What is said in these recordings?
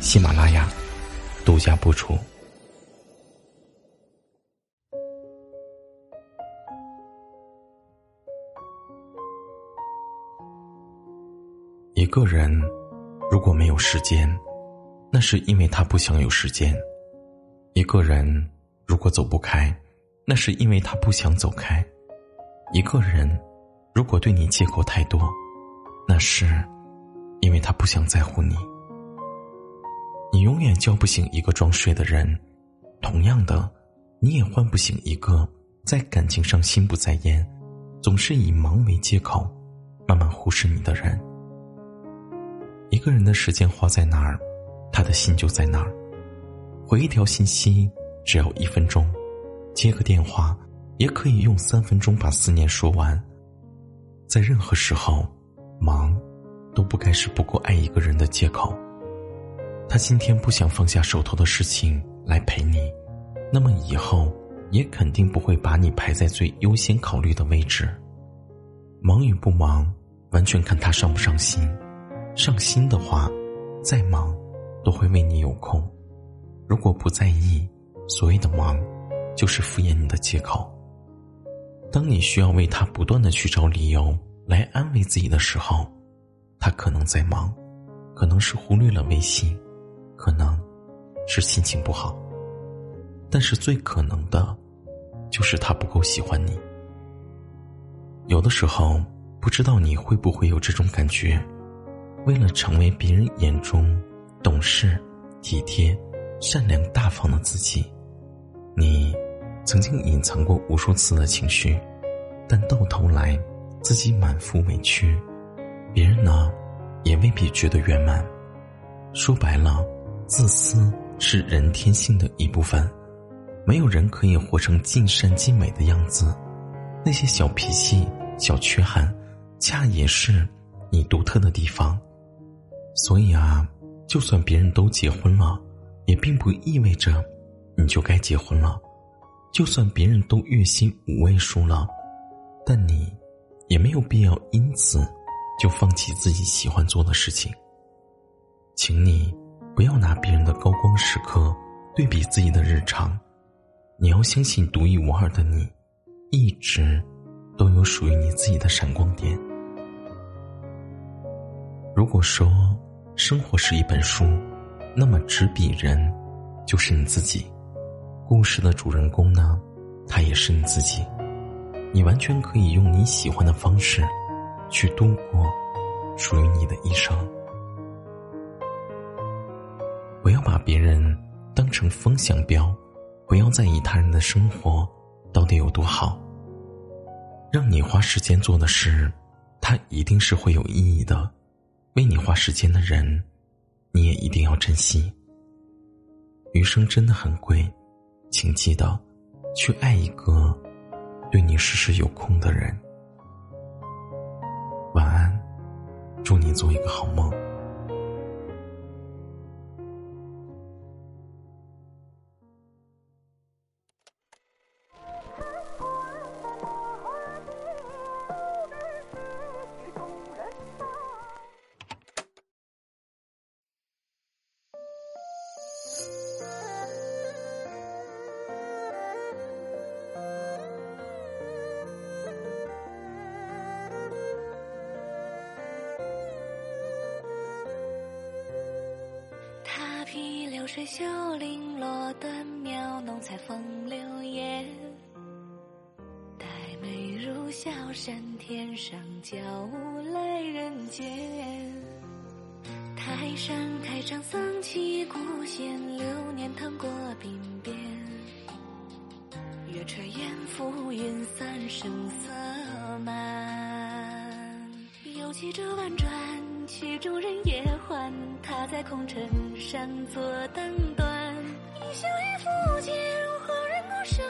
喜马拉雅独家播出。一个人如果没有时间，那是因为他不想有时间；一个人如果走不开，那是因为他不想走开；一个人如果对你借口太多，那是因为他不想在乎你。你永远叫不醒一个装睡的人，同样的，你也唤不醒一个在感情上心不在焉、总是以忙为借口、慢慢忽视你的人。一个人的时间花在哪儿，他的心就在哪儿。回一条信息只要一分钟，接个电话也可以用三分钟把思念说完。在任何时候，忙都不该是不够爱一个人的借口。他今天不想放下手头的事情来陪你，那么以后也肯定不会把你排在最优先考虑的位置。忙与不忙，完全看他上不上心。上心的话，再忙都会为你有空；如果不在意，所谓的忙，就是敷衍你的借口。当你需要为他不断的去找理由来安慰自己的时候，他可能在忙，可能是忽略了微信，可能是心情不好。但是最可能的，就是他不够喜欢你。有的时候，不知道你会不会有这种感觉。为了成为别人眼中懂事、体贴、善良、大方的自己，你曾经隐藏过无数次的情绪，但到头来自己满腹委屈，别人呢也未必觉得圆满。说白了，自私是人天性的一部分，没有人可以活成尽善尽美的样子，那些小脾气、小缺憾，恰也是你独特的地方。所以啊，就算别人都结婚了，也并不意味着你就该结婚了；就算别人都月薪五位数了，但你也没有必要因此就放弃自己喜欢做的事情。请你不要拿别人的高光时刻对比自己的日常，你要相信独一无二的你，一直都有属于你自己的闪光点。如果说，生活是一本书，那么执笔人就是你自己。故事的主人公呢，他也是你自己。你完全可以用你喜欢的方式，去度过属于你的一生。不要把别人当成风向标，不要在意他人的生活到底有多好。让你花时间做的事，它一定是会有意义的。为你花时间的人，你也一定要珍惜。余生真的很贵，请记得去爱一个对你时时有空的人。晚安，祝你做一个好梦。流水秀零落短描，浓彩风流艳。黛眉如笑山天上娇舞来人间。台山开场僧起古弦，流年淌过鬓边。月垂烟浮云散，声色漫。又骑着婉转。曲终人也欢。他在空城上坐灯端，一笑一拂间，恍然孤身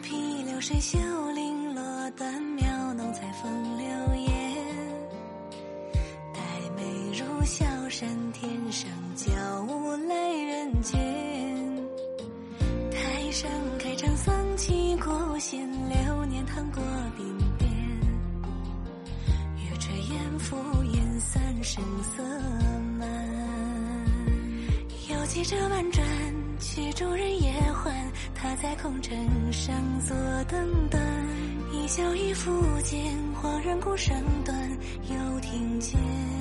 披流水秀零落断描浓彩风流眼，黛眉如小山天上娇无泪人间。台上开场丧气过弦，流年淌过鬓边。月垂烟浮烟散，声色漫。又记着婉转，曲终人也还。他在空城上坐等待，一笑一拂间，恍然孤声断，又听见。